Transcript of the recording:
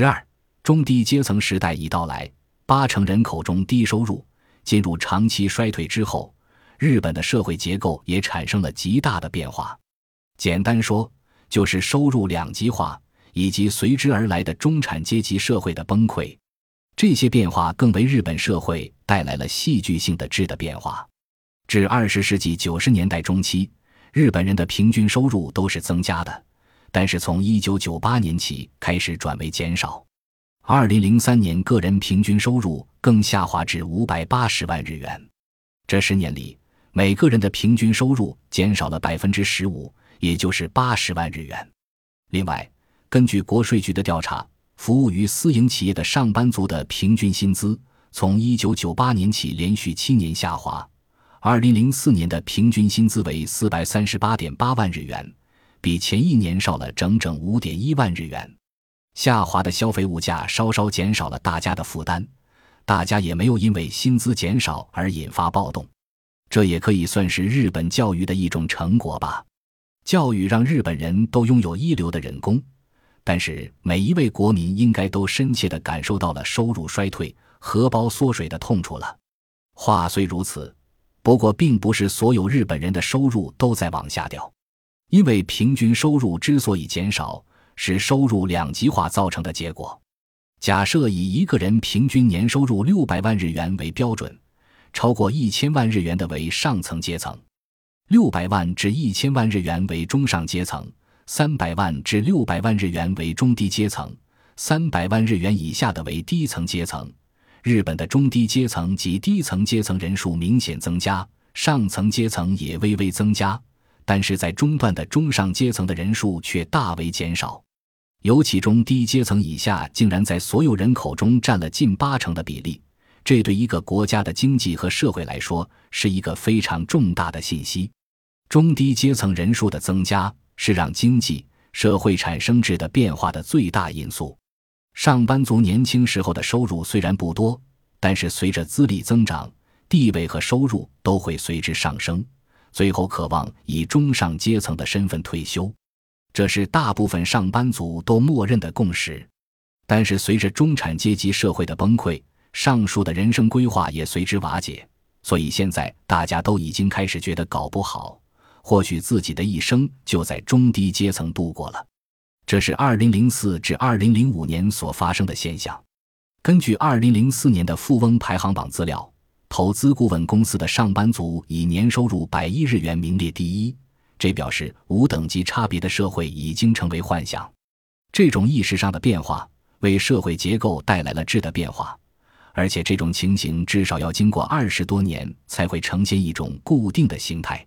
十二，中低阶层时代已到来，八成人口中低收入，进入长期衰退之后，日本的社会结构也产生了极大的变化。简单说，就是收入两极化以及随之而来的中产阶级社会的崩溃。这些变化更为日本社会带来了戏剧性的质的变化。至二十世纪九十年代中期，日本人的平均收入都是增加的。但是从一九九八年起开始转为减少，二零零三年个人平均收入更下滑至五百八十万日元。这十年里，每个人的平均收入减少了百分之十五，也就是八十万日元。另外，根据国税局的调查，服务于私营企业的上班族的平均薪资从一九九八年起连续七年下滑，二零零四年的平均薪资为四百三十八点八万日元。比前一年少了整整五点一万日元，下滑的消费物价稍稍减少了大家的负担，大家也没有因为薪资减少而引发暴动，这也可以算是日本教育的一种成果吧。教育让日本人都拥有一流的人工，但是每一位国民应该都深切地感受到了收入衰退、荷包缩水的痛处了。话虽如此，不过并不是所有日本人的收入都在往下掉。因为平均收入之所以减少，是收入两极化造成的结果。假设以一个人平均年收入六百万日元为标准，超过一千万日元的为上层阶层，六百万至一千万日元为中上阶层，三百万至六百万日元为中低阶层，三百万日元以下的为低层阶层。日本的中低阶层及低层阶层人数明显增加，上层阶层也微微增加。但是在中段的中上阶层的人数却大为减少，尤其中低阶层以下竟然在所有人口中占了近八成的比例，这对一个国家的经济和社会来说是一个非常重大的信息。中低阶层人数的增加是让经济社会产生质的变化的最大因素。上班族年轻时候的收入虽然不多，但是随着资历增长，地位和收入都会随之上升。最后，渴望以中上阶层的身份退休，这是大部分上班族都默认的共识。但是，随着中产阶级社会的崩溃，上述的人生规划也随之瓦解。所以，现在大家都已经开始觉得搞不好，或许自己的一生就在中低阶层度过了。这是二零零四至二零零五年所发生的现象。根据二零零四年的富翁排行榜资料。投资顾问公司的上班族以年收入百亿日元名列第一，这表示无等级差别的社会已经成为幻想。这种意识上的变化为社会结构带来了质的变化，而且这种情形至少要经过二十多年才会呈现一种固定的形态。